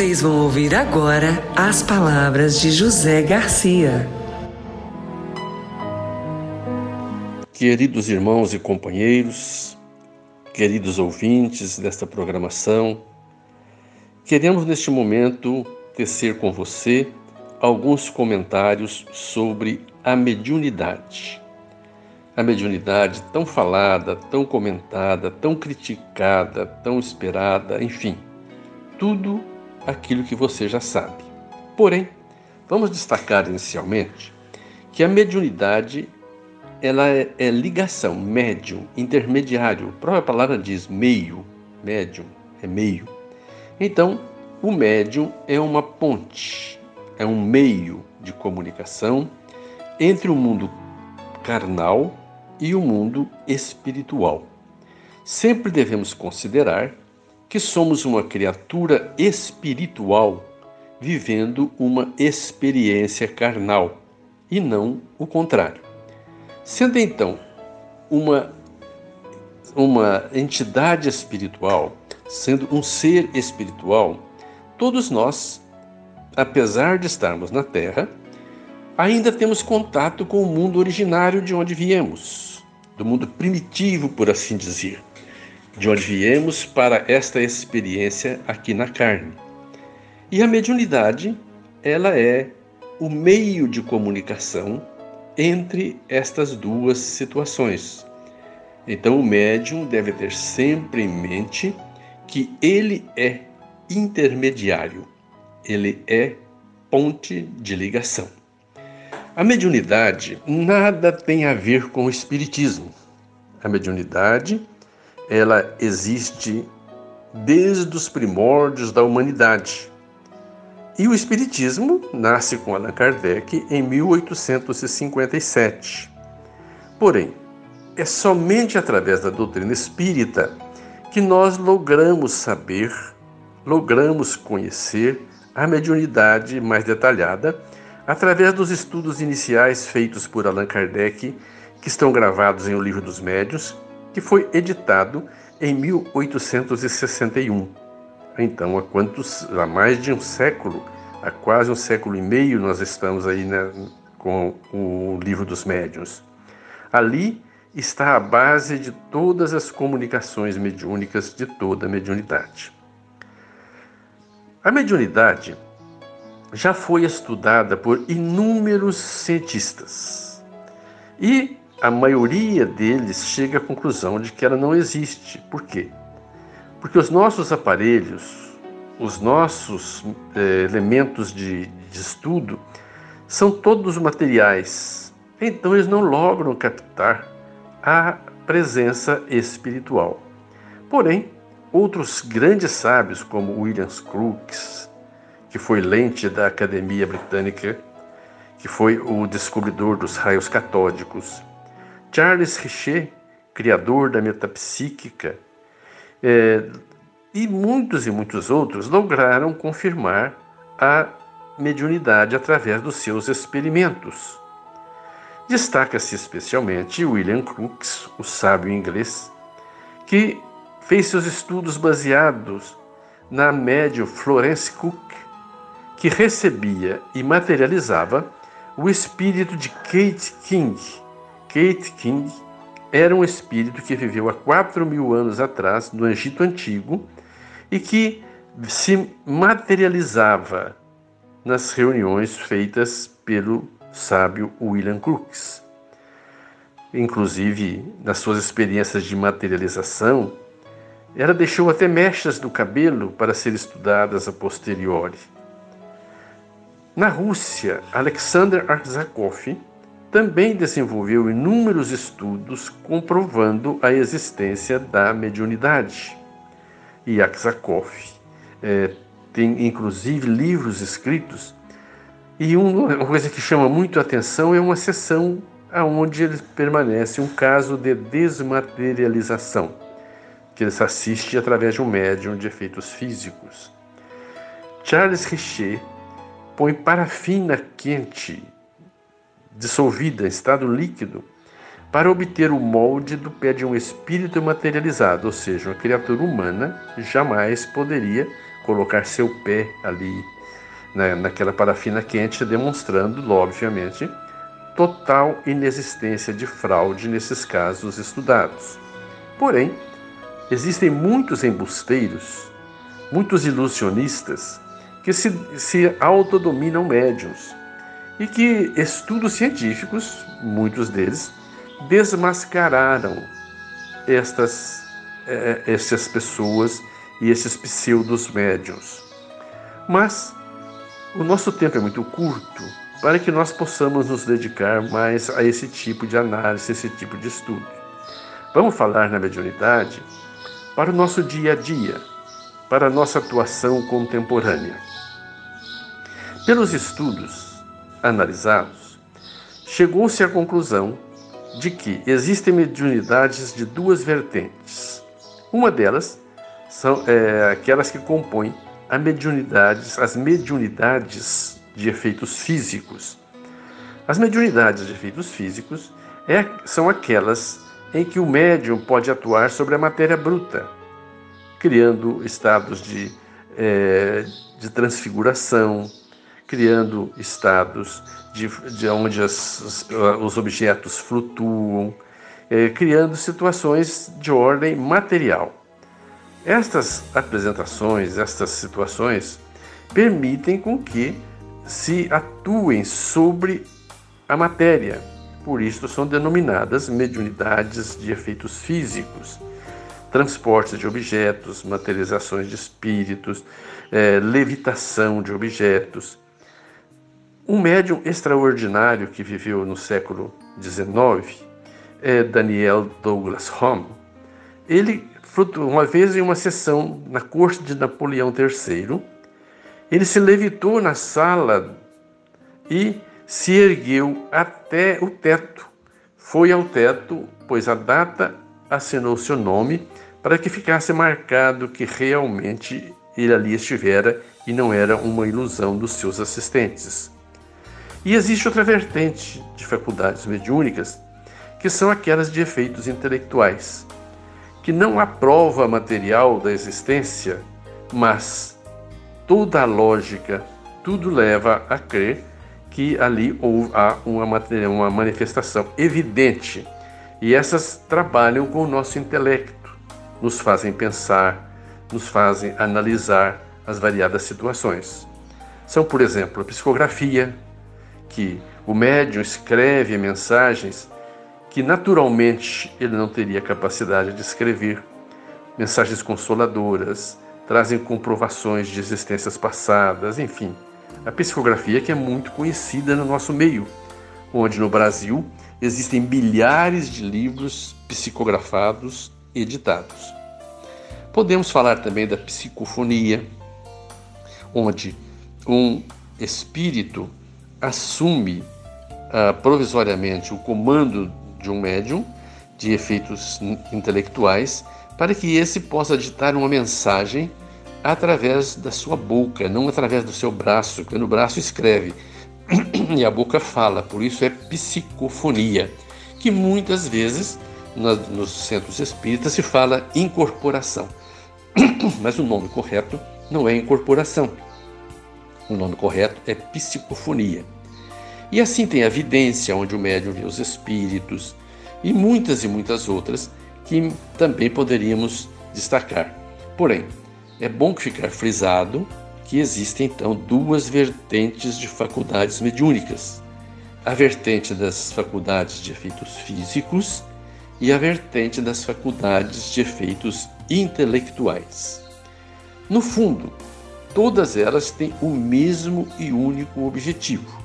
Vocês vão ouvir agora as palavras de José Garcia. Queridos irmãos e companheiros, queridos ouvintes desta programação, queremos neste momento tecer com você alguns comentários sobre a mediunidade. A mediunidade tão falada, tão comentada, tão criticada, tão esperada, enfim, tudo aquilo que você já sabe. Porém, vamos destacar inicialmente que a mediunidade ela é, é ligação, médium, intermediário. A própria palavra diz meio, médium é meio. Então, o médium é uma ponte, é um meio de comunicação entre o mundo carnal e o mundo espiritual. Sempre devemos considerar que somos uma criatura espiritual vivendo uma experiência carnal e não o contrário. Sendo então uma, uma entidade espiritual, sendo um ser espiritual, todos nós, apesar de estarmos na Terra, ainda temos contato com o mundo originário de onde viemos, do mundo primitivo, por assim dizer, de onde viemos para esta experiência aqui na carne. E a mediunidade, ela é o meio de comunicação entre estas duas situações. Então, o médium deve ter sempre em mente que ele é intermediário, ele é ponte de ligação. A mediunidade nada tem a ver com o espiritismo. A mediunidade, ela existe desde os primórdios da humanidade. E o Espiritismo nasce com Allan Kardec em 1857. Porém, é somente através da doutrina espírita que nós logramos saber, logramos conhecer a mediunidade mais detalhada através dos estudos iniciais feitos por Allan Kardec, que estão gravados em O Livro dos Médios, que foi editado em 1861. Então, há quantos, há mais de um século, há quase um século e meio, nós estamos aí né, com o livro dos médiuns. Ali está a base de todas as comunicações mediúnicas de toda a mediunidade. A mediunidade já foi estudada por inúmeros cientistas e a maioria deles chega à conclusão de que ela não existe. Por quê? Porque os nossos aparelhos, os nossos eh, elementos de, de estudo são todos materiais, então eles não logram captar a presença espiritual. Porém, outros grandes sábios, como William Crookes, que foi lente da Academia Britânica, que foi o descobridor dos raios catódicos, Charles Richer, criador da metapsíquica, é, e muitos e muitos outros lograram confirmar a mediunidade através dos seus experimentos. Destaca-se especialmente William Crookes, o sábio inglês, que fez seus estudos baseados na médium Florence Cook, que recebia e materializava o espírito de Kate King. Kate King era um espírito que viveu há 4 mil anos atrás no Egito Antigo e que se materializava nas reuniões feitas pelo sábio William Crookes. Inclusive, nas suas experiências de materialização, ela deixou até mechas do cabelo para ser estudadas a posteriori. Na Rússia, Alexander Arzakov também desenvolveu inúmeros estudos comprovando a existência da mediunidade. Arzakov é, tem inclusive livros escritos. E uma coisa que chama muito atenção é uma sessão onde ele permanece um caso de desmaterialização, que ele assiste através de um médium de efeitos físicos. Charles Richer põe parafina quente, dissolvida em estado líquido, para obter o molde do pé de um espírito materializado, ou seja, uma criatura humana jamais poderia colocar seu pé ali na, naquela parafina quente, demonstrando, obviamente, total inexistência de fraude nesses casos estudados. Porém, existem muitos embusteiros, muitos ilusionistas que se, se autodominam médiums e que estudos científicos, muitos deles, desmascararam estas, eh, essas pessoas e esses pseudos médios. Mas o nosso tempo é muito curto para que nós possamos nos dedicar mais a esse tipo de análise, esse tipo de estudo. Vamos falar na mediunidade para o nosso dia a dia, para a nossa atuação contemporânea. Pelos estudos analisados, chegou-se à conclusão de que existem mediunidades de duas vertentes. Uma delas são é, aquelas que compõem a mediunidades, as mediunidades de efeitos físicos. As mediunidades de efeitos físicos é, são aquelas em que o médium pode atuar sobre a matéria bruta, criando estados de, é, de transfiguração, criando estados de, de onde as, os objetos flutuam, é, criando situações de ordem material. Estas apresentações, estas situações, permitem com que se atuem sobre a matéria. Por isso são denominadas mediunidades de efeitos físicos, transportes de objetos, materializações de espíritos, é, levitação de objetos. Um médium extraordinário que viveu no século XIX é Daniel Douglas Home. Ele uma vez em uma sessão na corte de Napoleão III, ele se levitou na sala e se ergueu até o teto. Foi ao teto, pois a data assinou seu nome para que ficasse marcado que realmente ele ali estivera e não era uma ilusão dos seus assistentes. E existe outra vertente de faculdades mediúnicas, que são aquelas de efeitos intelectuais que não há prova material da existência, mas toda a lógica, tudo leva a crer que ali há uma, uma manifestação evidente. E essas trabalham com o nosso intelecto, nos fazem pensar, nos fazem analisar as variadas situações. São, por exemplo, a psicografia, que o médium escreve mensagens que naturalmente ele não teria capacidade de escrever mensagens consoladoras, trazem comprovações de existências passadas, enfim. A psicografia que é muito conhecida no nosso meio, onde no Brasil existem milhares de livros psicografados e editados. Podemos falar também da psicofonia, onde um espírito assume uh, provisoriamente o comando de um médium de efeitos intelectuais para que esse possa ditar uma mensagem através da sua boca, não através do seu braço, porque no braço escreve e a boca fala, por isso é psicofonia, que muitas vezes nos centros espíritas se fala incorporação, mas o nome correto não é incorporação, o nome correto é psicofonia. E assim tem a vidência, onde o médium vê os espíritos, e muitas e muitas outras que também poderíamos destacar. Porém, é bom ficar frisado que existem então duas vertentes de faculdades mediúnicas: a vertente das faculdades de efeitos físicos e a vertente das faculdades de efeitos intelectuais. No fundo, todas elas têm o mesmo e único objetivo,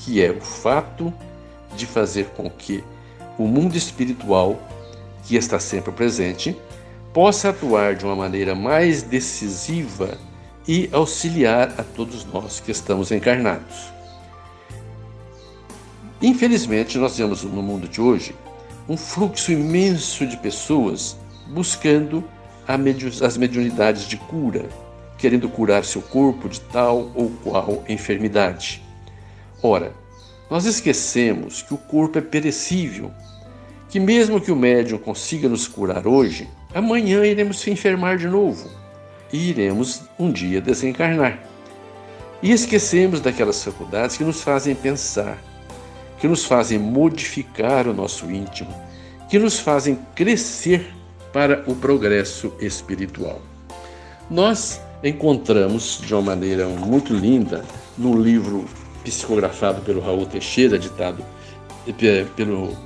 que é o fato de fazer com que o mundo espiritual, que está sempre presente, possa atuar de uma maneira mais decisiva e auxiliar a todos nós que estamos encarnados. Infelizmente, nós vemos no mundo de hoje um fluxo imenso de pessoas buscando as mediunidades de cura, querendo curar seu corpo de tal ou qual enfermidade. Ora, nós esquecemos que o corpo é perecível, que mesmo que o médium consiga nos curar hoje, amanhã iremos se enfermar de novo e iremos um dia desencarnar. E esquecemos daquelas faculdades que nos fazem pensar, que nos fazem modificar o nosso íntimo, que nos fazem crescer para o progresso espiritual. Nós encontramos de uma maneira muito linda no livro psicografado pelo Raul Teixeira, ditado eh, pelo,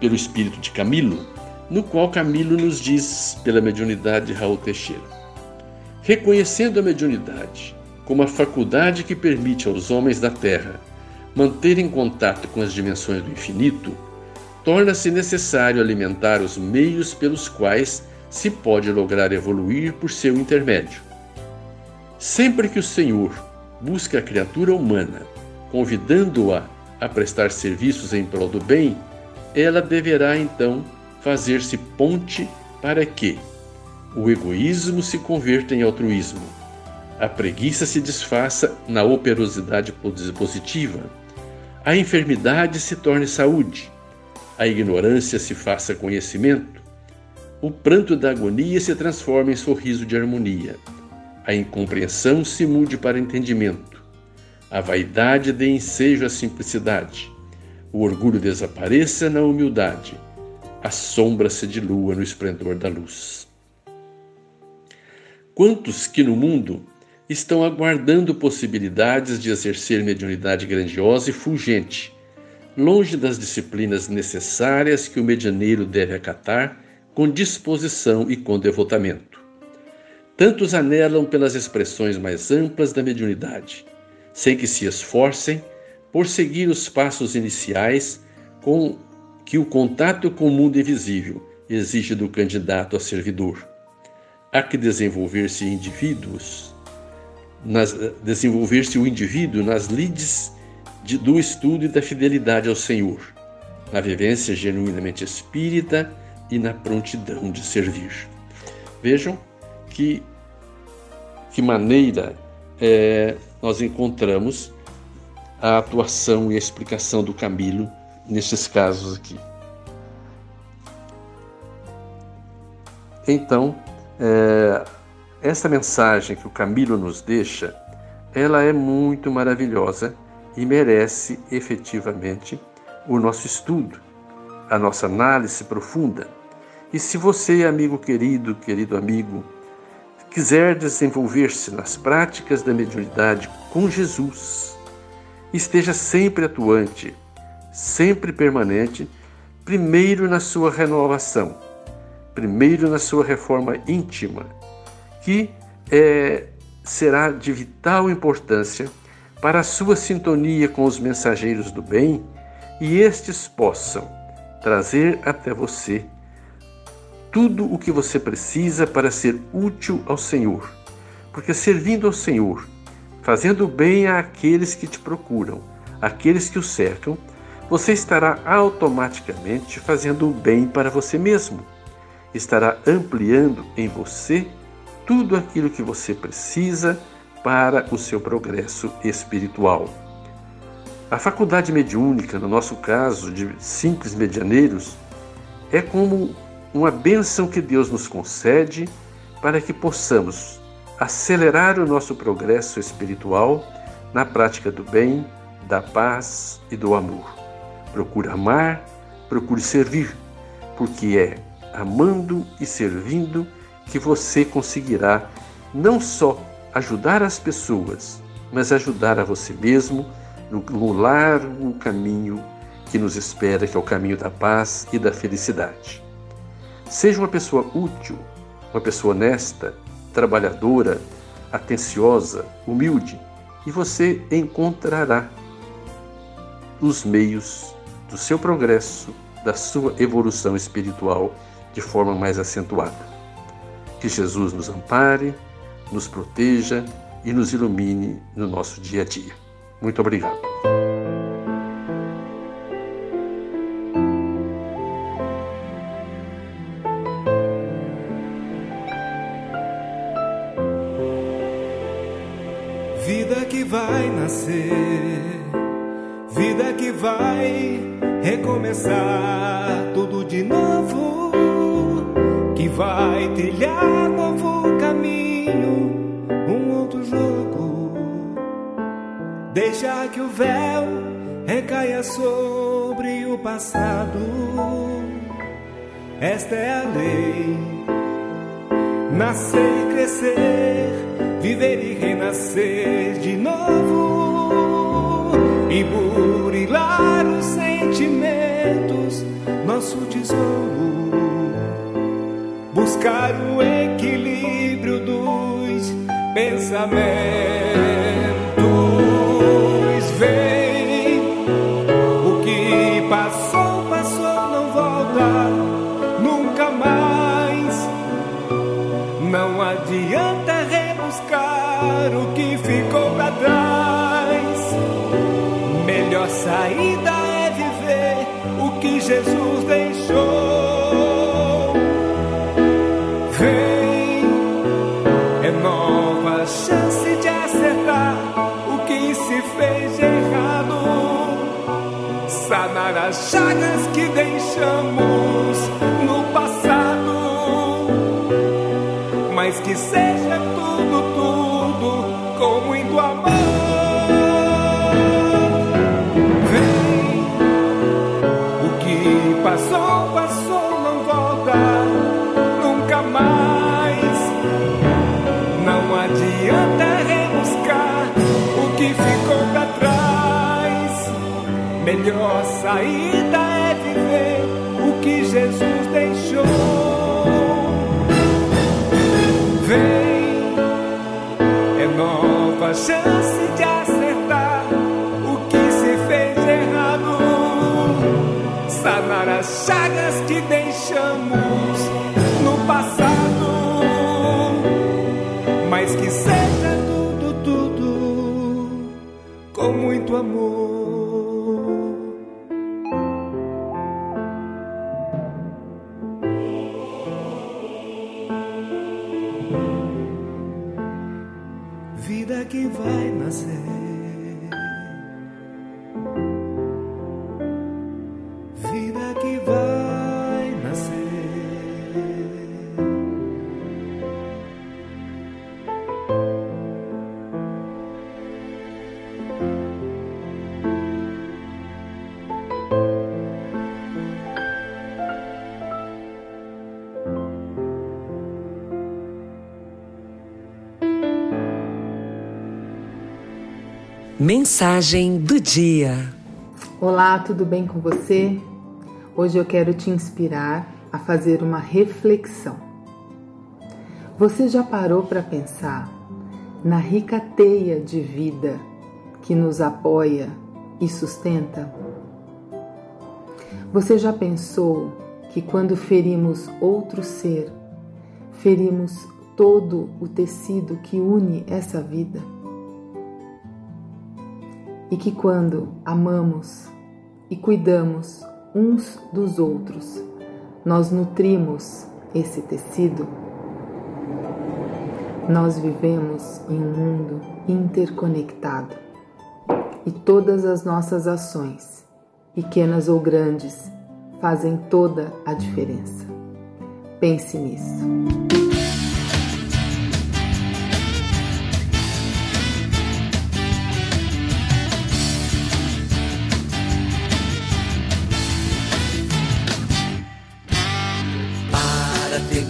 pelo espírito de Camilo, no qual Camilo nos diz, pela mediunidade de Raul Teixeira: reconhecendo a mediunidade como a faculdade que permite aos homens da Terra manterem contato com as dimensões do infinito, torna-se necessário alimentar os meios pelos quais se pode lograr evoluir por seu intermédio. Sempre que o Senhor busca a criatura humana, convidando-a a prestar serviços em prol do bem, ela deverá então fazer-se ponte para que o egoísmo se converta em altruísmo, a preguiça se desfaça na operosidade positiva, a enfermidade se torne saúde, a ignorância se faça conhecimento, o pranto da agonia se transforme em sorriso de harmonia, a incompreensão se mude para entendimento, a vaidade dê ensejo à simplicidade, o orgulho desapareça na humildade, a sombra se dilua no esplendor da luz. Quantos que no mundo estão aguardando possibilidades de exercer mediunidade grandiosa e fulgente, longe das disciplinas necessárias que o medianeiro deve acatar com disposição e com devotamento. Tantos anelam pelas expressões mais amplas da mediunidade, sem que se esforcem por seguir os passos iniciais com que o contato com o mundo invisível exige do candidato a servidor. Há que desenvolver-se indivíduos desenvolver-se o indivíduo nas lides de, do estudo e da fidelidade ao Senhor, na vivência genuinamente espírita e na prontidão de servir. Vejam que, que maneira é, nós encontramos a atuação e a explicação do Camilo nesses casos aqui. Então, é, essa mensagem que o Camilo nos deixa, ela é muito maravilhosa e merece efetivamente o nosso estudo, a nossa análise profunda. E se você, amigo querido, querido amigo, quiser desenvolver-se nas práticas da mediunidade com Jesus, esteja sempre atuante, sempre permanente, primeiro na sua renovação, primeiro na sua reforma íntima que é, será de vital importância para a sua sintonia com os mensageiros do bem e estes possam trazer até você tudo o que você precisa para ser útil ao Senhor. Porque servindo ao Senhor, fazendo bem àqueles que te procuram, àqueles que o cercam, você estará automaticamente fazendo o bem para você mesmo. Estará ampliando em você tudo aquilo que você precisa para o seu progresso espiritual. A faculdade mediúnica, no nosso caso de simples medianeiros, é como uma bênção que Deus nos concede para que possamos acelerar o nosso progresso espiritual na prática do bem, da paz e do amor. Procure amar, procure servir, porque é amando e servindo que você conseguirá não só ajudar as pessoas, mas ajudar a você mesmo no largo caminho que nos espera, que é o caminho da paz e da felicidade. Seja uma pessoa útil, uma pessoa honesta, trabalhadora, atenciosa, humilde, e você encontrará os meios do seu progresso, da sua evolução espiritual de forma mais acentuada. Que Jesus nos ampare, nos proteja e nos ilumine no nosso dia a dia. Muito obrigado. Vai recomeçar tudo de novo, que vai trilhar novo caminho, um outro jogo. Deixar que o véu recaia sobre o passado. Esta é a lei. Nascer e crescer, viver e renascer de novo. E burilar nosso tesouro. Buscar o equilíbrio dos pensamentos. Jesus deixou. Amor. Mensagem do dia. Olá, tudo bem com você? Hoje eu quero te inspirar a fazer uma reflexão. Você já parou para pensar na rica teia de vida que nos apoia e sustenta? Você já pensou que quando ferimos outro ser, ferimos todo o tecido que une essa vida? E que quando amamos e cuidamos uns dos outros, nós nutrimos esse tecido? Nós vivemos em um mundo interconectado e todas as nossas ações, pequenas ou grandes, fazem toda a diferença. Pense nisso.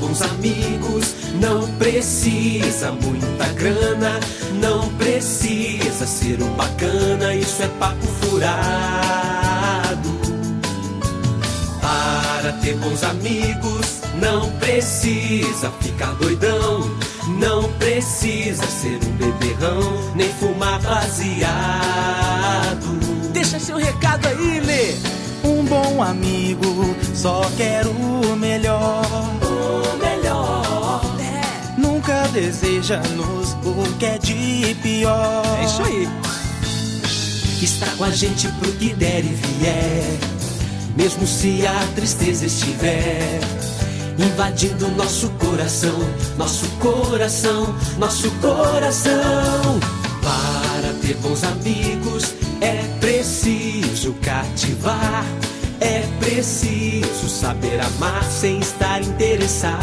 Bons amigos, não precisa muita grana, não precisa ser um bacana, isso é papo furado. Para ter bons amigos, não precisa ficar doidão, não precisa ser um beberrão, nem fumar baseado. Deixa seu recado aí, Lê. Um bom amigo só quer o melhor. O melhor. Nunca deseja-nos o que é de pior. É isso aí. Está com a gente pro que der e vier. Mesmo se a tristeza estiver invadindo nosso coração, nosso coração, nosso coração. Para ter bons amigos é preciso cativar, é preciso saber amar sem estar interessado.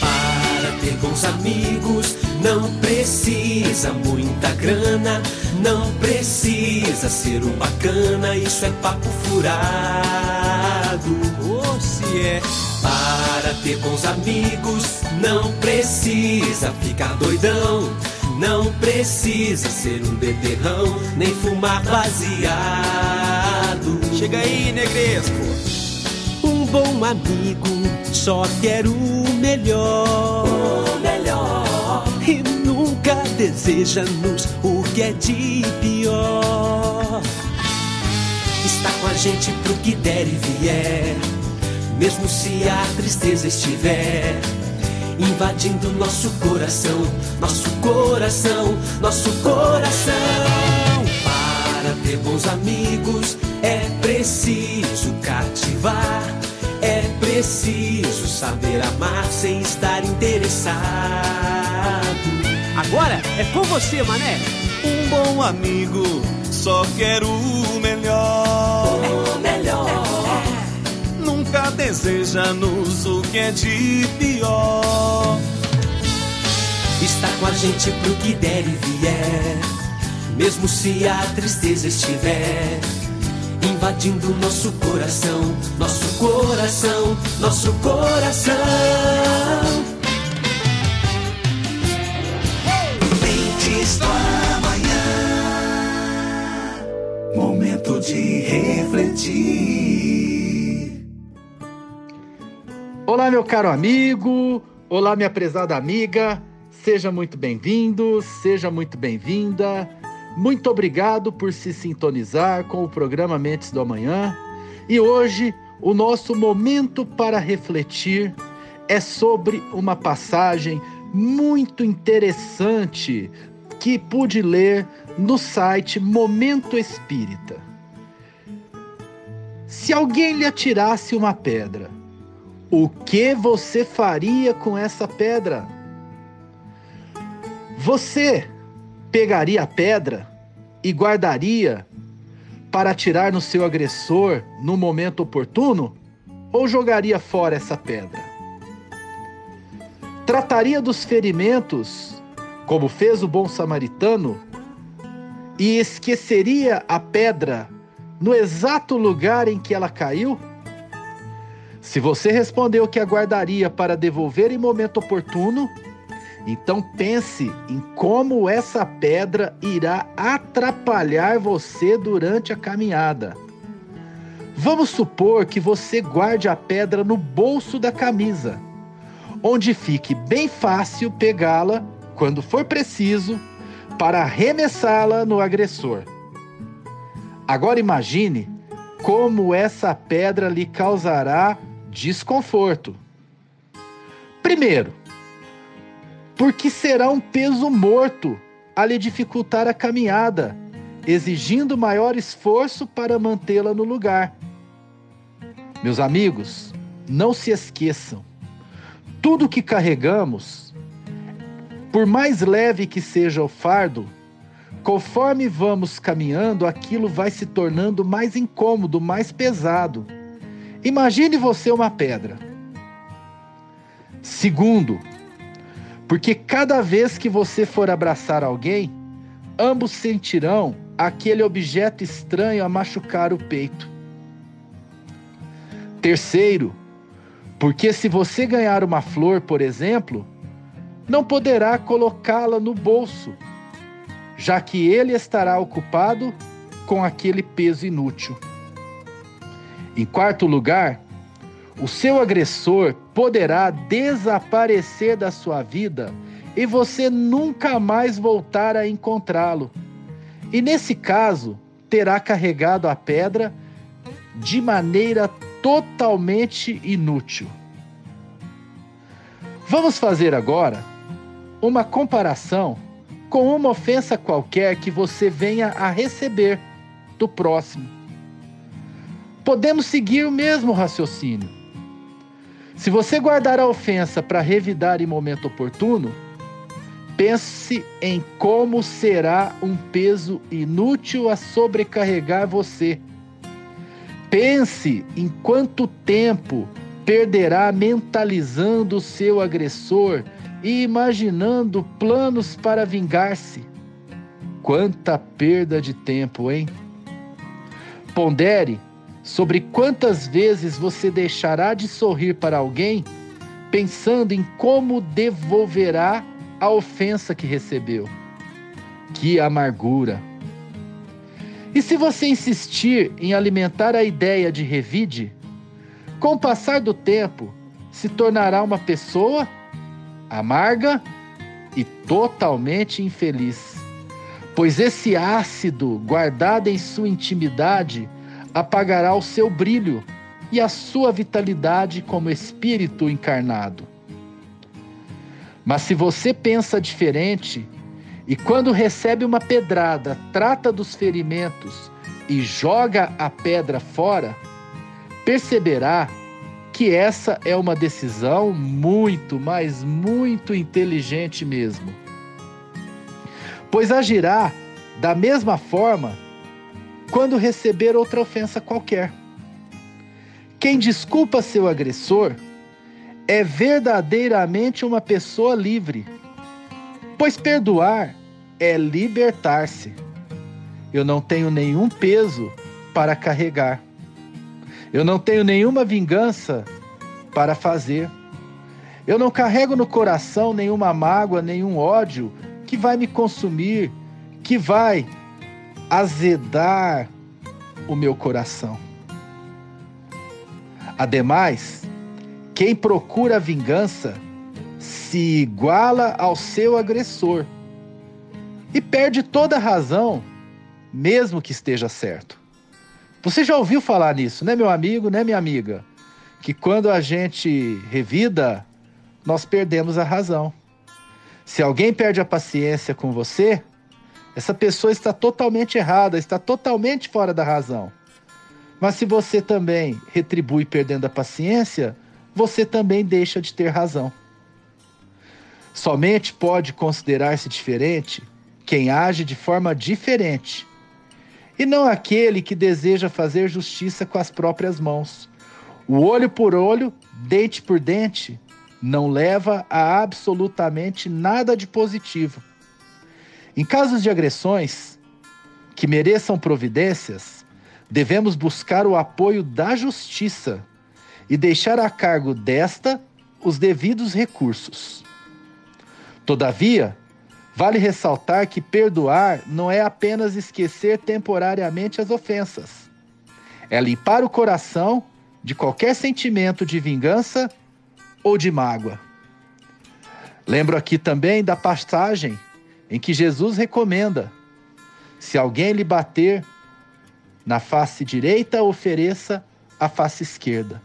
Para ter bons amigos, não precisa muita grana, não precisa ser um bacana, isso é papo furado. Ou se é. Para ter bons amigos, não precisa ficar doidão, não precisa ser um beberrão, nem fumar baseado. Chega aí, negresco. Um bom amigo só quer o melhor. O melhor. E deseja-nos o que é de pior. Está com a gente pro que der e vier. Mesmo se a tristeza estiver invadindo nosso coração, nosso coração, nosso coração. Para ter bons amigos é preciso cativar, é preciso saber amar sem estar interessado. Agora é com você, mané. Um bom amigo só quer o melhor. O melhor. Nunca deseja-nos o que é de pior. Está com a gente pro que der e vier. Mesmo se a tristeza estiver invadindo nosso coração, nosso coração, nosso coração. De refletir. Olá, meu caro amigo. Olá, minha prezada amiga. Seja muito bem-vindo, seja muito bem-vinda. Muito obrigado por se sintonizar com o programa Mentes do Amanhã. E hoje, o nosso momento para refletir é sobre uma passagem muito interessante que pude ler no site Momento Espírita. Se alguém lhe atirasse uma pedra, o que você faria com essa pedra? Você pegaria a pedra e guardaria para atirar no seu agressor no momento oportuno? Ou jogaria fora essa pedra? Trataria dos ferimentos, como fez o bom samaritano, e esqueceria a pedra no exato lugar em que ela caiu? Se você respondeu que aguardaria para devolver em momento oportuno, então pense em como essa pedra irá atrapalhar você durante a caminhada. Vamos supor que você guarde a pedra no bolso da camisa, onde fique bem fácil pegá-la quando for preciso para arremessá-la no agressor. Agora imagine como essa pedra lhe causará desconforto. Primeiro, porque será um peso morto a lhe dificultar a caminhada, exigindo maior esforço para mantê-la no lugar. Meus amigos, não se esqueçam: tudo que carregamos, por mais leve que seja o fardo, conforme vamos caminhando, aquilo vai se tornando mais incômodo, mais pesado. Imagine você uma pedra. Segundo, porque cada vez que você for abraçar alguém, ambos sentirão aquele objeto estranho a machucar o peito. Terceiro, porque se você ganhar uma flor, por exemplo, não poderá colocá-la no bolso, já que ele estará ocupado com aquele peso inútil. Em quarto lugar, o seu agressor poderá desaparecer da sua vida e você nunca mais voltar a encontrá-lo. E nesse caso, terá carregado a pedra de maneira totalmente inútil. Vamos fazer agora uma comparação com uma ofensa qualquer que você venha a receber do próximo. Podemos seguir o mesmo raciocínio. Se você guardar a ofensa para revidar em momento oportuno, pense em como será um peso inútil a sobrecarregar você. Pense em quanto tempo perderá mentalizando o seu agressor e imaginando planos para vingar-se. Quanta perda de tempo, hein? Pondere sobre quantas vezes você deixará de sorrir para alguém pensando em como devolverá a ofensa que recebeu. Que amargura! E se você insistir em alimentar a ideia de revide, com o passar do tempo se tornará uma pessoa amarga e totalmente infeliz. Pois esse ácido guardado em sua intimidade apagará o seu brilho e a sua vitalidade como espírito encarnado. Mas se você pensa diferente e quando recebe uma pedrada, trata dos ferimentos e joga a pedra fora, perceberá que essa é uma decisão muito, mas muito inteligente mesmo. Pois agirá da mesma forma quando receber outra ofensa qualquer. Quem desculpa seu agressor é verdadeiramente uma pessoa livre, pois perdoar é libertar-se. Eu não tenho nenhum peso para carregar. Eu não tenho nenhuma vingança para fazer. Eu não carrego no coração nenhuma mágoa, nenhum ódio que vai me consumir, que vai azedar o meu coração. Ademais, quem procura vingança se iguala ao seu agressor e perde toda a razão, mesmo que esteja certo. Você já ouviu falar nisso, né, meu amigo, né, minha amiga? Que quando a gente revida, nós perdemos a razão. Se alguém perde a paciência com você, essa pessoa está totalmente errada, está totalmente fora da razão. Mas se você também retribui perdendo a paciência, você também deixa de ter razão. Somente pode considerar-se diferente quem age de forma diferente, e não aquele que deseja fazer justiça com as próprias mãos. O olho por olho, dente por dente, não leva a absolutamente nada de positivo. Em casos de agressões que mereçam providências, devemos buscar o apoio da justiça e deixar a cargo desta os devidos recursos. Todavia, vale ressaltar que perdoar não é apenas esquecer temporariamente as ofensas, é limpar o coração de qualquer sentimento de vingança ou de mágoa. Lembro aqui também da passagem em que Jesus recomenda: se alguém lhe bater na face direita, ofereça a face esquerda.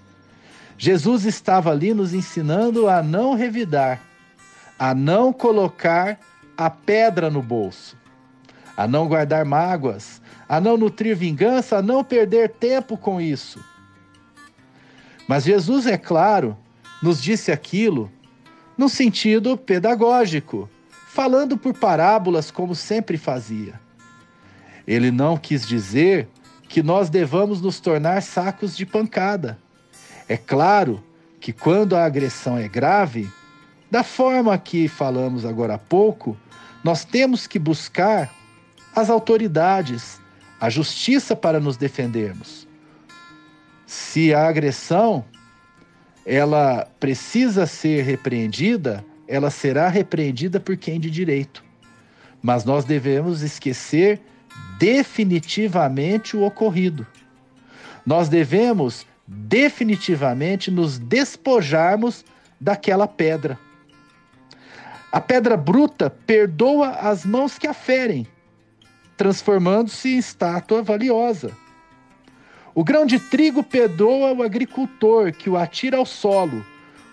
Jesus estava ali nos ensinando a não revidar, a não colocar a pedra no bolso, a não guardar mágoas, a não nutrir vingança, a não perder tempo com isso. Mas Jesus, é claro, nos disse aquilo no sentido pedagógico, falando por parábolas como sempre fazia. Ele não quis dizer que nós devamos nos tornar sacos de pancada. É claro que quando a agressão é grave, da forma que falamos agora há pouco, nós temos que buscar as autoridades, a justiça para nos defendermos. Se a agressão ela precisa ser repreendida, ela será repreendida por quem de direito. Mas nós devemos esquecer definitivamente o ocorrido. Nós devemos definitivamente nos despojarmos daquela pedra. A pedra bruta perdoa as mãos que a ferem, transformando-se em estátua valiosa. O grão de trigo perdoa o agricultor que o atira ao solo,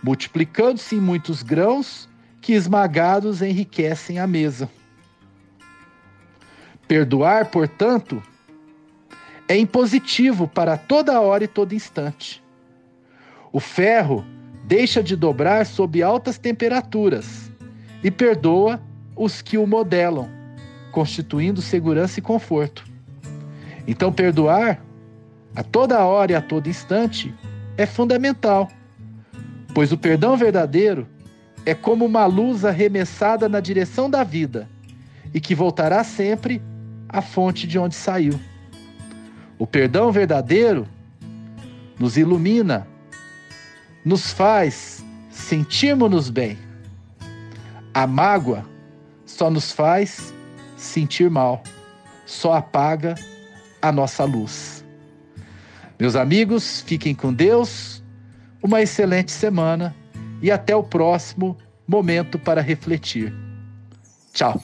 multiplicando-se em muitos grãos que esmagados enriquecem a mesa. Perdoar, portanto, é impositivo para toda hora e todo instante. O ferro deixa de dobrar sob altas temperaturas e perdoa os que o modelam, constituindo segurança e conforto. Então, perdoar a toda hora e a todo instante é fundamental, pois o perdão verdadeiro é como uma luz arremessada na direção da vida e que voltará sempre à fonte de onde saiu. O perdão verdadeiro nos ilumina, nos faz sentirmos-nos bem. A mágoa só nos faz sentir mal, só apaga a nossa luz. Meus amigos, fiquem com Deus, uma excelente semana e até o próximo momento para refletir. Tchau.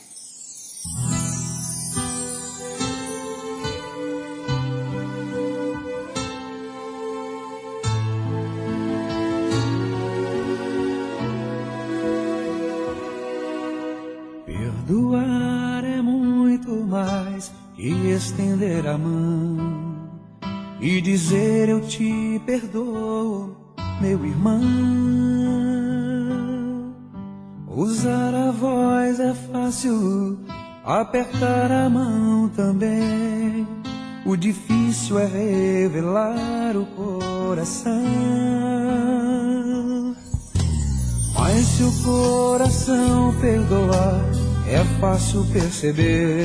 Mão e dizer eu te perdoo, meu irmão. Usar a voz é fácil, apertar a mão também. O difícil é revelar o coração. Mas se o coração perdoar, é fácil perceber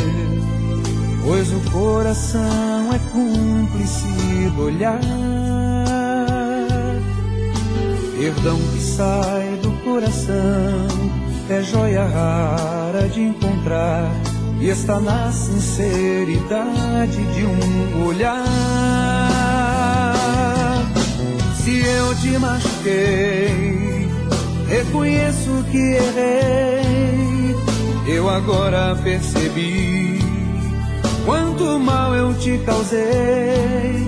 pois o coração é cúmplice do olhar. Perdão que sai do coração é joia rara de encontrar e está na sinceridade de um olhar. Se eu te machuquei, reconheço que errei. Eu agora percebi Quanto mal eu te causei,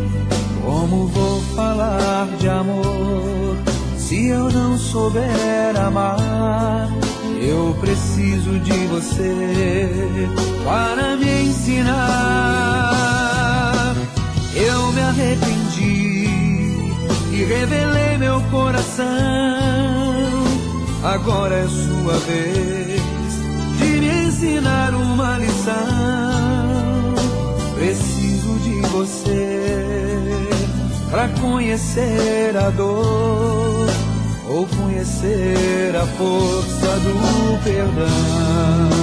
como vou falar de amor se eu não souber amar? Eu preciso de você para me ensinar. Eu me arrependi e revelei meu coração. Agora é sua vez de me ensinar uma lição você para conhecer a dor ou conhecer a força do perdão.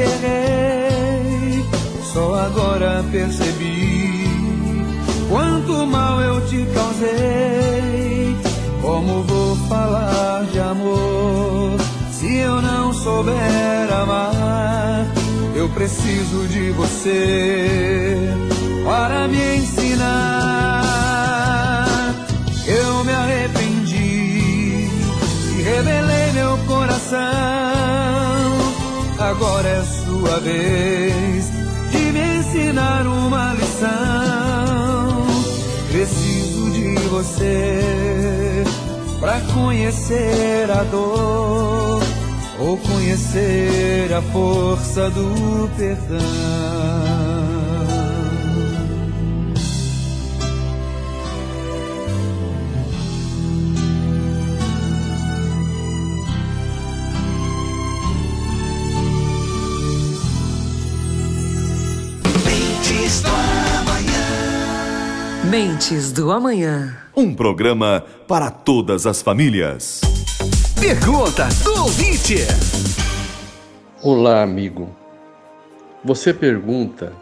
Errei, só agora percebi quanto mal eu te causei. Como vou falar de amor se eu não souber amar? Eu preciso de você para me ensinar. Eu me arrependi e revelei meu coração. Agora é sua vez de me ensinar uma lição. Preciso de você para conhecer a dor ou conhecer a força do perdão. Mentes do Amanhã. Um programa para todas as famílias. Pergunta do ouvinte. Olá, amigo. Você pergunta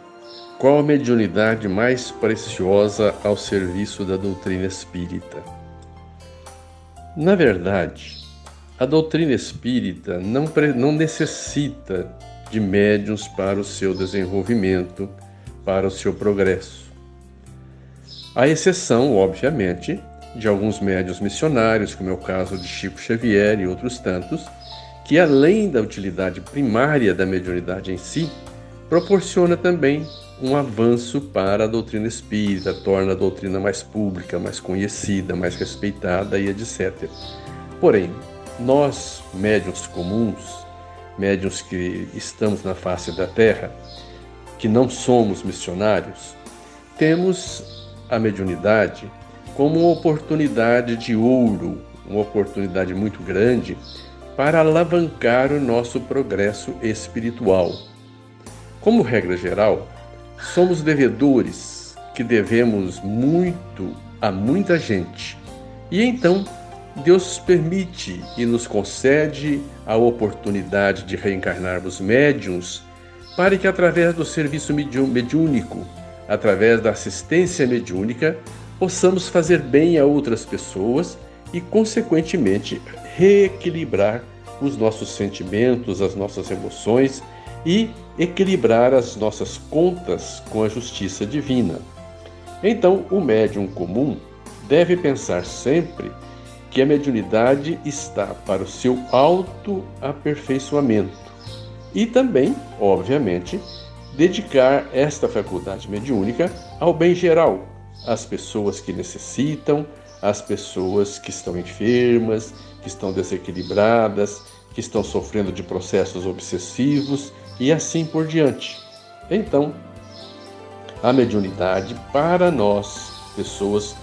qual a mediunidade mais preciosa ao serviço da doutrina espírita? Na verdade, a doutrina espírita não, não necessita de médiums para o seu desenvolvimento, para o seu progresso. A exceção, obviamente, de alguns médios missionários, como é o caso de Chico Xavier e outros tantos, que além da utilidade primária da mediunidade em si, proporciona também um avanço para a doutrina espírita, torna a doutrina mais pública, mais conhecida, mais respeitada e etc. Porém, nós, médiuns comuns, médiuns que estamos na face da Terra, que não somos missionários, temos a mediunidade como uma oportunidade de ouro, uma oportunidade muito grande para alavancar o nosso progresso espiritual. Como regra geral, somos devedores que devemos muito a muita gente. E então, Deus permite e nos concede a oportunidade de reencarnarmos médiums para que, através do serviço mediúnico, através da assistência mediúnica, possamos fazer bem a outras pessoas e, consequentemente, reequilibrar os nossos sentimentos, as nossas emoções e equilibrar as nossas contas com a justiça divina. Então, o médium comum deve pensar sempre que a mediunidade está para o seu autoaperfeiçoamento e também, obviamente, dedicar esta faculdade mediúnica ao bem geral, às pessoas que necessitam, às pessoas que estão enfermas, que estão desequilibradas, que estão sofrendo de processos obsessivos e assim por diante. Então, a mediunidade para nós, pessoas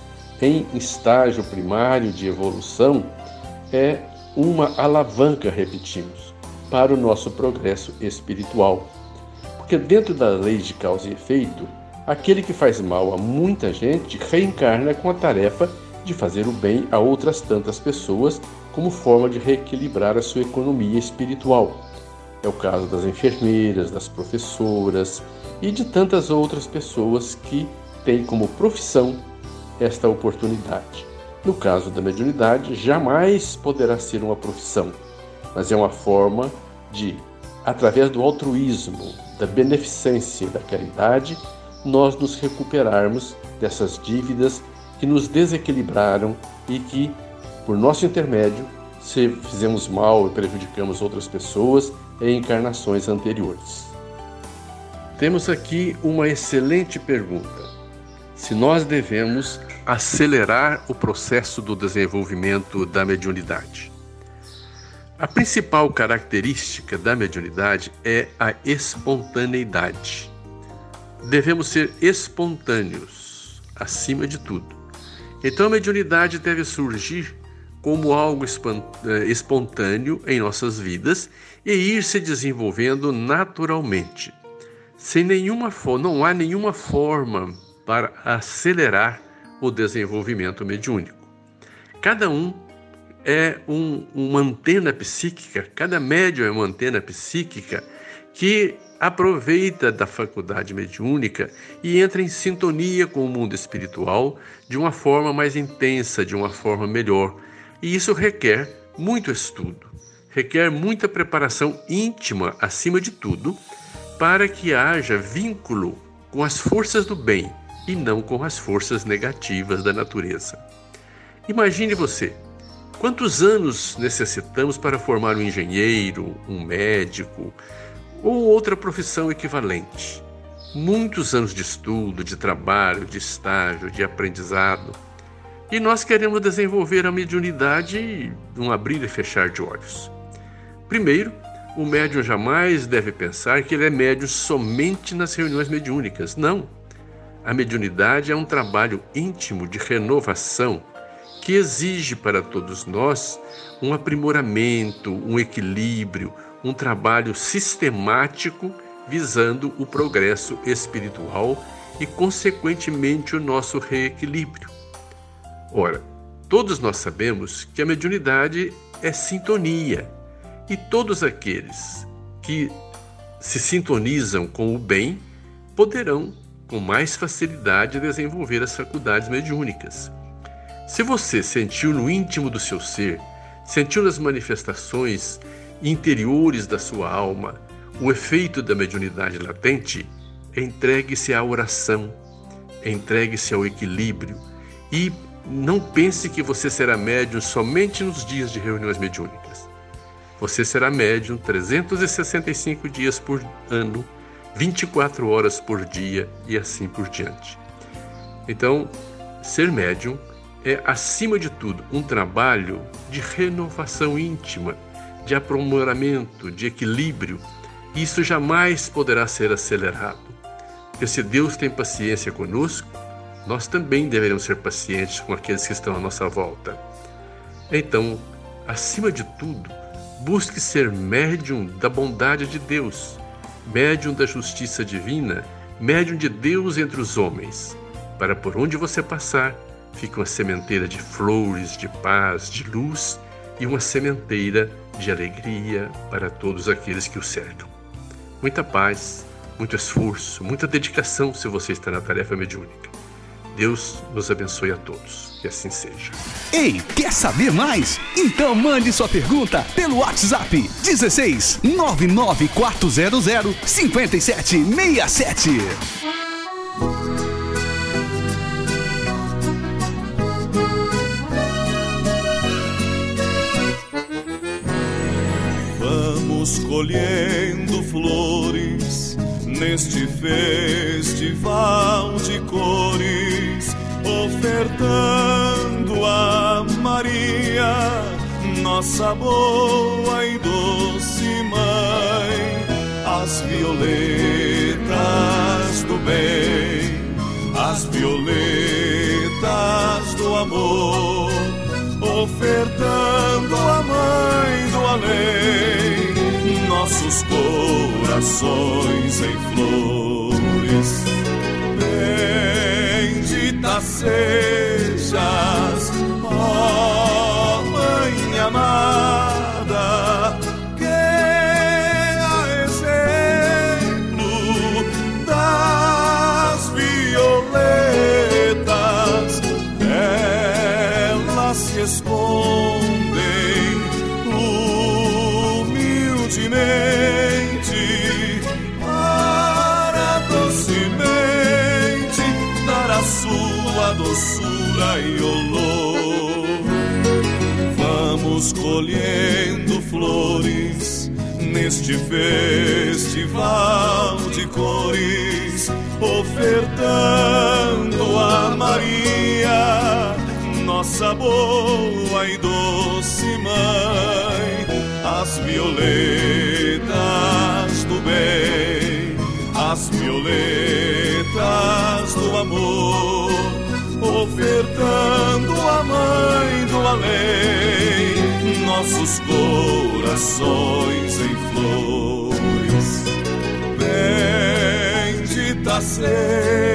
em estágio primário de evolução, é uma alavanca, repetimos, para o nosso progresso espiritual. Porque dentro da lei de causa e efeito, aquele que faz mal a muita gente reencarna com a tarefa de fazer o bem a outras tantas pessoas como forma de reequilibrar a sua economia espiritual. É o caso das enfermeiras, das professoras e de tantas outras pessoas que têm como profissão esta oportunidade. No caso da mediunidade, jamais poderá ser uma profissão, mas é uma forma de, através do altruísmo, da beneficência e da caridade, nós nos recuperarmos dessas dívidas que nos desequilibraram e que, por nosso intermédio, se fizemos mal e prejudicamos outras pessoas em encarnações anteriores. Temos aqui uma excelente pergunta. Se nós devemos acelerar o processo do desenvolvimento da mediunidade. A principal característica da mediunidade é a espontaneidade. Devemos ser espontâneos, acima de tudo. Então a mediunidade deve surgir como algo eh, espontâneo em nossas vidas e ir se desenvolvendo naturalmente. Sem nenhuma não há nenhuma forma para acelerar o desenvolvimento mediúnico. Cada um é um, uma antena psíquica, cada médium é uma antena psíquica que aproveita da faculdade mediúnica e entra em sintonia com o mundo espiritual de uma forma mais intensa, de uma forma melhor. E isso requer muito estudo, requer muita preparação íntima, acima de tudo, para que haja vínculo com as forças do bem e não com as forças negativas da natureza. Imagine você, quantos anos necessitamos para formar um engenheiro, um médico, ou outra profissão equivalente. Muitos anos de estudo, de trabalho, de estágio, de aprendizado. E nós queremos desenvolver a mediunidade num abrir e fechar de olhos. Primeiro, o médium jamais deve pensar que ele é médium somente nas reuniões mediúnicas. Não. A mediunidade é um trabalho íntimo de renovação que exige para todos nós um aprimoramento, um equilíbrio, um trabalho sistemático visando o progresso espiritual e, consequentemente, o nosso reequilíbrio. Ora, todos nós sabemos que a mediunidade é sintonia e todos aqueles que se sintonizam com o bem poderão, com mais facilidade, desenvolver as faculdades mediúnicas. Se você sentiu no íntimo do seu ser, sentiu nas manifestações interiores da sua alma, o efeito da mediunidade latente, entregue-se à oração, entregue-se ao equilíbrio e não pense que você será médium somente nos dias de reuniões mediúnicas. Você será médium 365 dias por ano, 24 horas por dia e assim por diante. Então, ser médium é, acima de tudo, um trabalho de renovação íntima de aprimoramento, de equilíbrio, isso jamais poderá ser acelerado. Porque se Deus tem paciência conosco, nós também devemos ser pacientes com aqueles que estão à nossa volta. Então, acima de tudo, busque ser médium da bondade de Deus, médium da justiça divina, médium de Deus entre os homens, para por onde você passar, fique uma sementeira de flores, de paz, de luz e uma sementeira de alegria para todos aqueles que o cercam. Muita paz, muito esforço, muita dedicação se você está na tarefa mediúnica. Deus nos abençoe a todos. Que assim seja. Ei, quer saber mais? Então mande sua pergunta pelo WhatsApp 16 99400 5767. Colhendo flores neste festival de cores, ofertando a Maria, nossa boa e doce mãe, as violetas do bem, as violetas do amor, ofertando a mãe do além nossos corações em flores. Bendita sejas, ó Mãe amada, olor. Vamos colhendo flores neste festival de cores, ofertando a Maria, nossa boa e doce mãe as violetas do bem, as violetas do amor, ofertando a mãe do além, nossos corações em flores. Bendita sejas,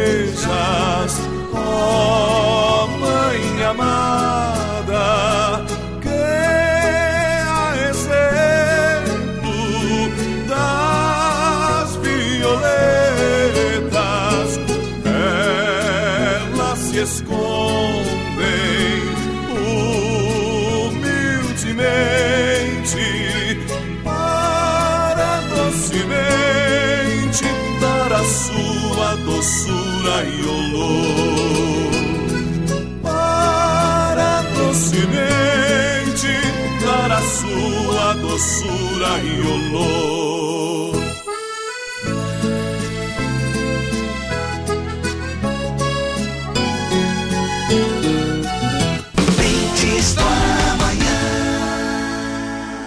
e olor.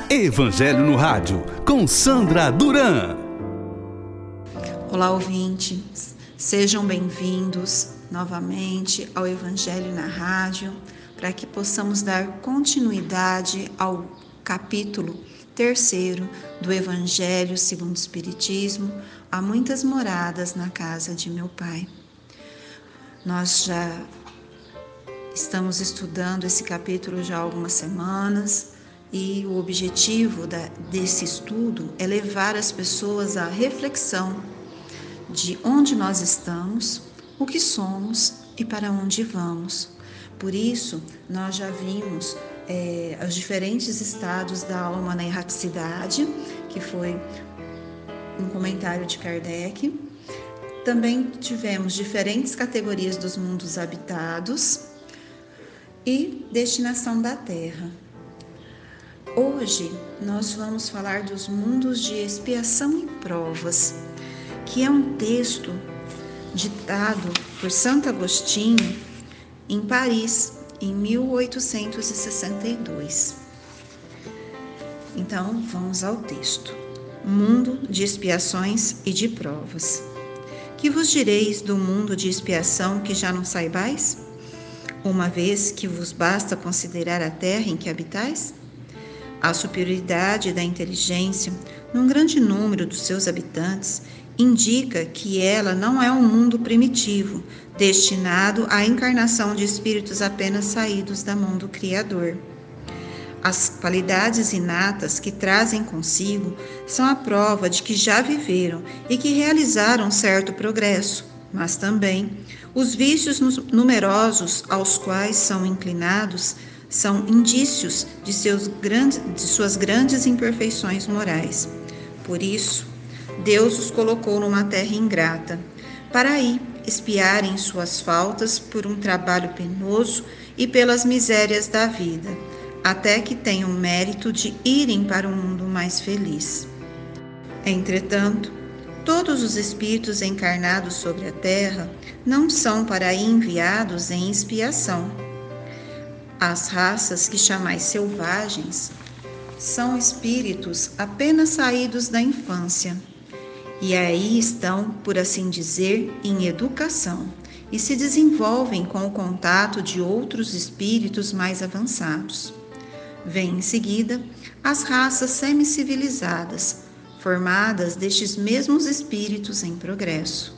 Evangelho no Rádio, com Sandra Duran. Olá, ouvintes. Sejam bem-vindos novamente ao Evangelho na Rádio, para que possamos dar continuidade ao capítulo terceiro do Evangelho segundo o Espiritismo, Há muitas moradas na casa de meu Pai. Nós já estamos estudando esse capítulo já há algumas semanas e o objetivo desse estudo é levar as pessoas à reflexão de onde nós estamos, o que somos e para onde vamos. Por isso, nós já vimos é, os diferentes estados da alma na erraticidade, que foi um comentário de Kardec. Também tivemos diferentes categorias dos mundos habitados e destinação da Terra. Hoje nós vamos falar dos mundos de expiação e provas, que é um texto ditado por Santo Agostinho em Paris em 1862. Então vamos ao texto. Mundo de expiações e de provas. Que vos direis do mundo de expiação que já não saibais? Uma vez que vos basta considerar a terra em que habitais? A superioridade da inteligência, num grande número dos seus habitantes, indica que ela não é um mundo primitivo, destinado à encarnação de espíritos apenas saídos da mão do Criador. As qualidades inatas que trazem consigo são a prova de que já viveram e que realizaram certo progresso, mas também os vícios numerosos aos quais são inclinados são indícios de, grandes, de suas grandes imperfeições morais. Por isso, Deus os colocou numa terra ingrata, para aí espiarem suas faltas por um trabalho penoso e pelas misérias da vida, até que tenham mérito de irem para um mundo mais feliz. Entretanto, todos os espíritos encarnados sobre a terra não são para aí enviados em expiação as raças que chamais selvagens são espíritos apenas saídos da infância e aí estão, por assim dizer, em educação e se desenvolvem com o contato de outros espíritos mais avançados. Vêm em seguida as raças semicivilizadas, formadas destes mesmos espíritos em progresso.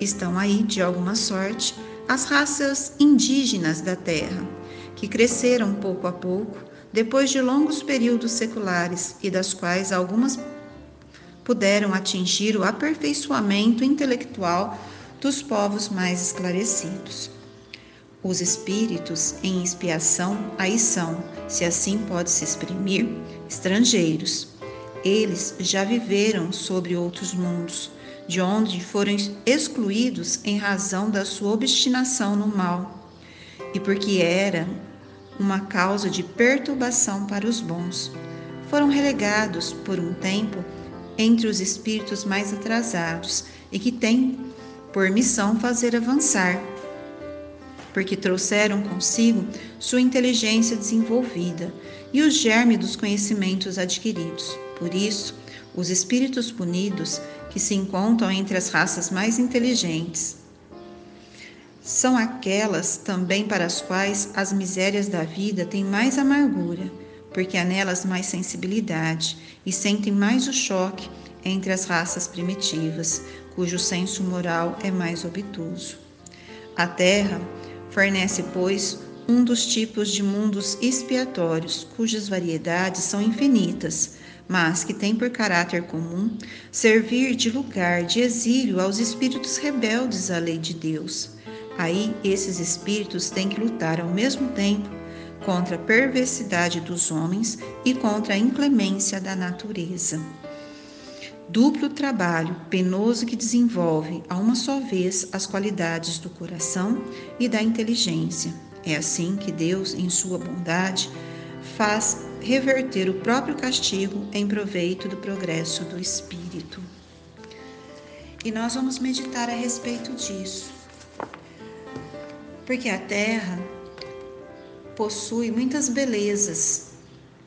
Estão aí, de alguma sorte, as raças indígenas da terra, que cresceram pouco a pouco depois de longos períodos seculares e das quais algumas puderam atingir o aperfeiçoamento intelectual dos povos mais esclarecidos. Os espíritos em expiação aí são, se assim pode se exprimir, estrangeiros. Eles já viveram sobre outros mundos, de onde foram excluídos em razão da sua obstinação no mal, e porque era uma causa de perturbação para os bons. Foram relegados por um tempo entre os espíritos mais atrasados e que têm por missão fazer avançar, porque trouxeram consigo sua inteligência desenvolvida e o germe dos conhecimentos adquiridos. Por isso, os espíritos punidos que se encontram entre as raças mais inteligentes. São aquelas também para as quais as misérias da vida têm mais amargura, porque há nelas mais sensibilidade e sentem mais o choque entre as raças primitivas, cujo senso moral é mais obtuso. A Terra fornece, pois, um dos tipos de mundos expiatórios, cujas variedades são infinitas, mas que tem por caráter comum servir de lugar de exílio aos espíritos rebeldes à lei de Deus, Aí esses espíritos têm que lutar ao mesmo tempo contra a perversidade dos homens e contra a inclemência da natureza. Duplo trabalho penoso que desenvolve a uma só vez as qualidades do coração e da inteligência. É assim que Deus, em sua bondade, faz reverter o próprio castigo em proveito do progresso do espírito. E nós vamos meditar a respeito disso. Porque a terra possui muitas belezas,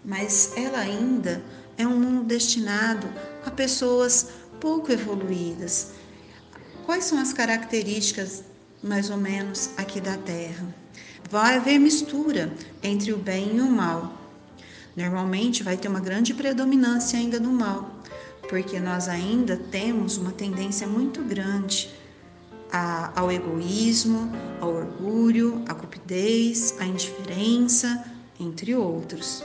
mas ela ainda é um mundo destinado a pessoas pouco evoluídas. Quais são as características, mais ou menos, aqui da Terra? Vai haver mistura entre o bem e o mal. Normalmente vai ter uma grande predominância ainda do mal, porque nós ainda temos uma tendência muito grande a, ao egoísmo, ao orgulho, à cupidez, à indiferença, entre outros.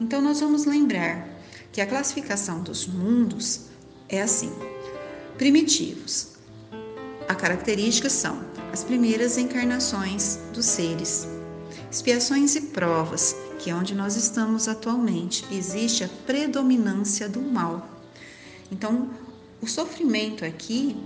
Então, nós vamos lembrar que a classificação dos mundos é assim: primitivos. A características são as primeiras encarnações dos seres, expiações e provas, que é onde nós estamos atualmente, existe a predominância do mal. Então, o sofrimento aqui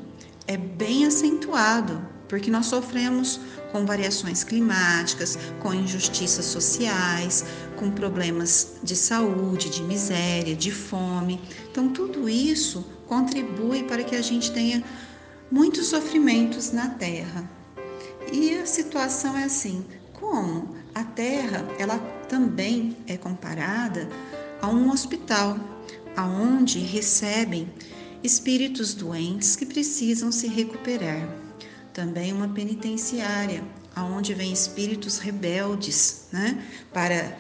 é bem acentuado, porque nós sofremos com variações climáticas, com injustiças sociais, com problemas de saúde, de miséria, de fome. Então, tudo isso contribui para que a gente tenha muitos sofrimentos na Terra. E a situação é assim: como a Terra ela também é comparada a um hospital, aonde recebem espíritos doentes que precisam se recuperar. Também uma penitenciária, aonde vem espíritos rebeldes, né, para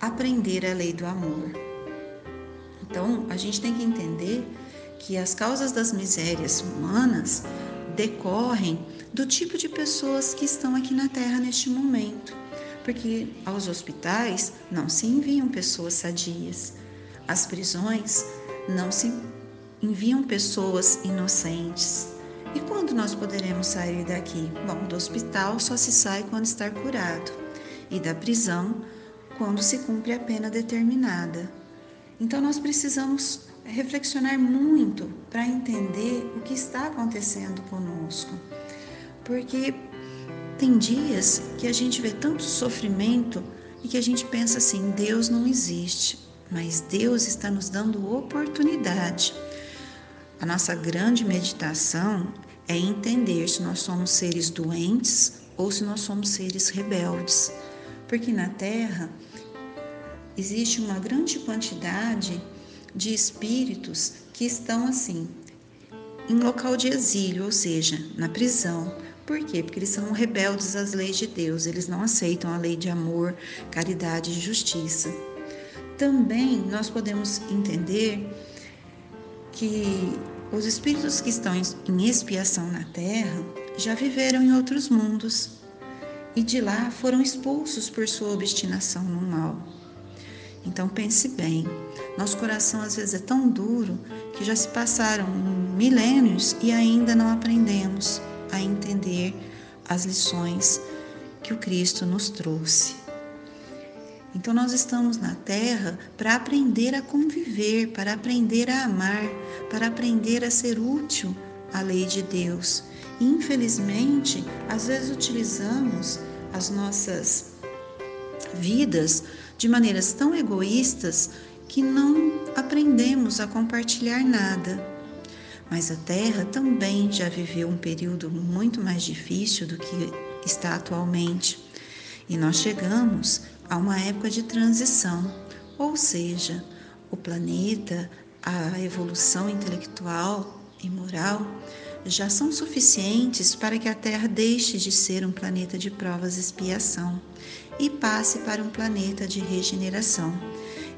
aprender a lei do amor. Então, a gente tem que entender que as causas das misérias humanas decorrem do tipo de pessoas que estão aqui na Terra neste momento, porque aos hospitais não se enviam pessoas sadias, às prisões não se enviam pessoas inocentes. E quando nós poderemos sair daqui? Bom, do hospital só se sai quando estar curado, e da prisão quando se cumpre a pena determinada. Então nós precisamos reflexionar muito para entender o que está acontecendo conosco. Porque tem dias que a gente vê tanto sofrimento e que a gente pensa assim: Deus não existe, mas Deus está nos dando oportunidade a nossa grande meditação é entender se nós somos seres doentes ou se nós somos seres rebeldes. Porque na Terra existe uma grande quantidade de espíritos que estão assim, em local de exílio, ou seja, na prisão. Por quê? Porque eles são rebeldes às leis de Deus, eles não aceitam a lei de amor, caridade e justiça. Também nós podemos entender que os espíritos que estão em expiação na Terra já viveram em outros mundos e de lá foram expulsos por sua obstinação no mal. Então pense bem, nosso coração às vezes é tão duro que já se passaram milênios e ainda não aprendemos a entender as lições que o Cristo nos trouxe. Então, nós estamos na Terra para aprender a conviver, para aprender a amar, para aprender a ser útil à lei de Deus. Infelizmente, às vezes utilizamos as nossas vidas de maneiras tão egoístas que não aprendemos a compartilhar nada. Mas a Terra também já viveu um período muito mais difícil do que está atualmente. E nós chegamos a uma época de transição, ou seja, o planeta, a evolução intelectual e moral já são suficientes para que a Terra deixe de ser um planeta de provas e expiação e passe para um planeta de regeneração.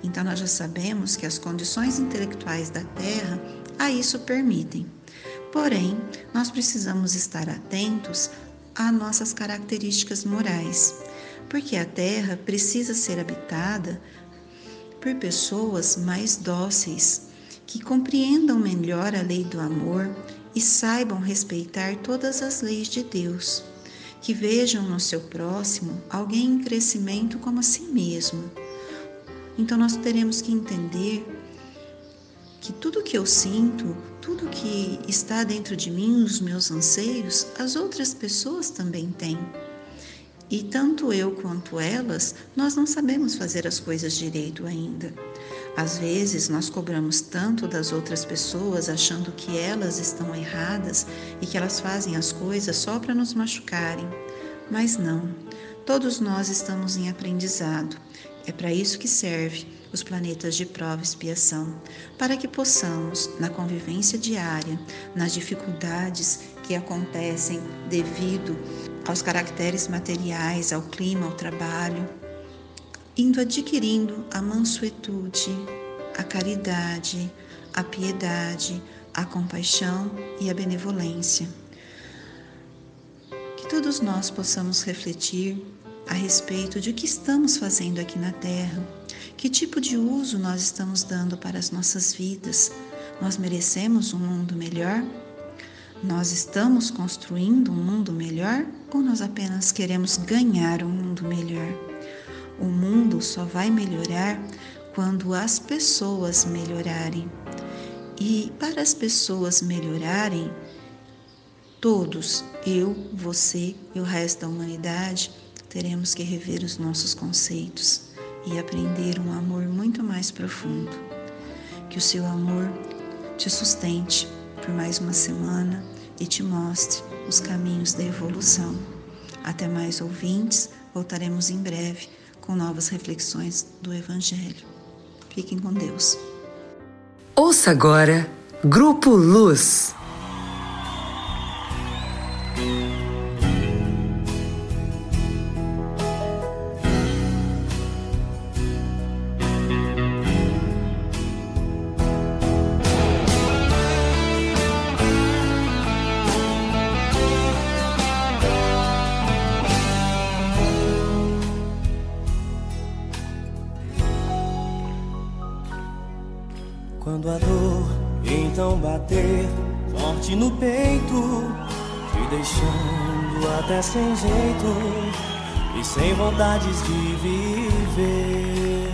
Então, nós já sabemos que as condições intelectuais da Terra a isso permitem. Porém, nós precisamos estar atentos às nossas características morais porque a terra precisa ser habitada por pessoas mais dóceis, que compreendam melhor a lei do amor e saibam respeitar todas as leis de Deus, que vejam no seu próximo alguém em crescimento como a si mesmo. Então nós teremos que entender que tudo que eu sinto, tudo que está dentro de mim, os meus anseios, as outras pessoas também têm. E tanto eu quanto elas, nós não sabemos fazer as coisas direito ainda. Às vezes nós cobramos tanto das outras pessoas achando que elas estão erradas e que elas fazem as coisas só para nos machucarem. Mas não, todos nós estamos em aprendizado. É para isso que serve os planetas de prova e expiação, para que possamos, na convivência diária, nas dificuldades que acontecem devido aos caracteres materiais, ao clima, ao trabalho, indo adquirindo a mansuetude, a caridade, a piedade, a compaixão e a benevolência. Que todos nós possamos refletir a respeito de o que estamos fazendo aqui na Terra, que tipo de uso nós estamos dando para as nossas vidas. Nós merecemos um mundo melhor? Nós estamos construindo um mundo melhor ou nós apenas queremos ganhar um mundo melhor? O mundo só vai melhorar quando as pessoas melhorarem. E para as pessoas melhorarem, todos, eu, você e o resto da humanidade, teremos que rever os nossos conceitos e aprender um amor muito mais profundo. Que o seu amor te sustente por mais uma semana e te mostre os caminhos da evolução. Até mais ouvintes, voltaremos em breve com novas reflexões do Evangelho. Fiquem com Deus. Ouça agora Grupo Luz. Vontades de viver.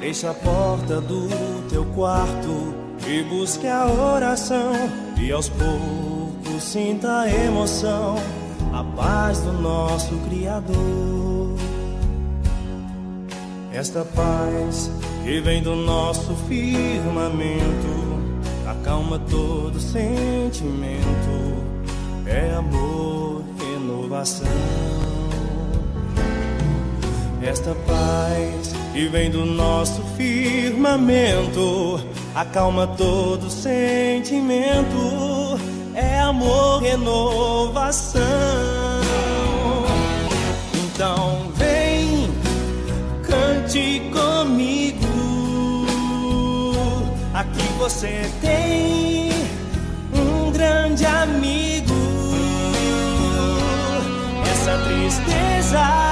Feche a porta do teu quarto e busque a oração e aos poucos sinta a emoção, a paz do nosso Criador. Esta paz que vem do nosso firmamento, acalma todo sentimento, é amor, renovação. Esta paz que vem do nosso firmamento, acalma todo sentimento, é amor, renovação. Então vem, cante comigo. Aqui você tem um grande amigo. Essa tristeza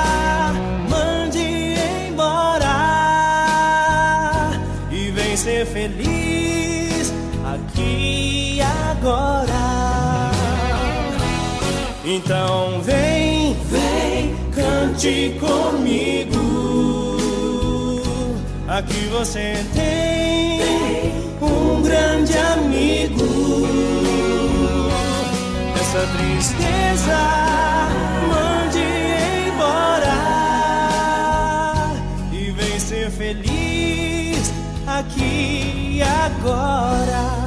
ser feliz aqui e agora. Então vem, vem, cante comigo. Aqui você tem um grande amigo. Essa tristeza agora.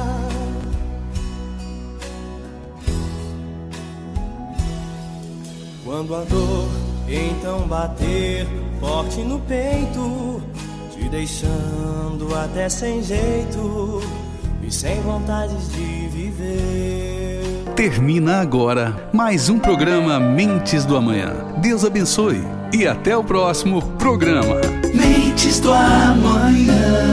Quando a dor então bater forte no peito, te deixando até sem jeito e sem vontades de viver. Termina agora mais um programa Mentes do Amanhã. Deus abençoe e até o próximo programa. Mentes do Amanhã.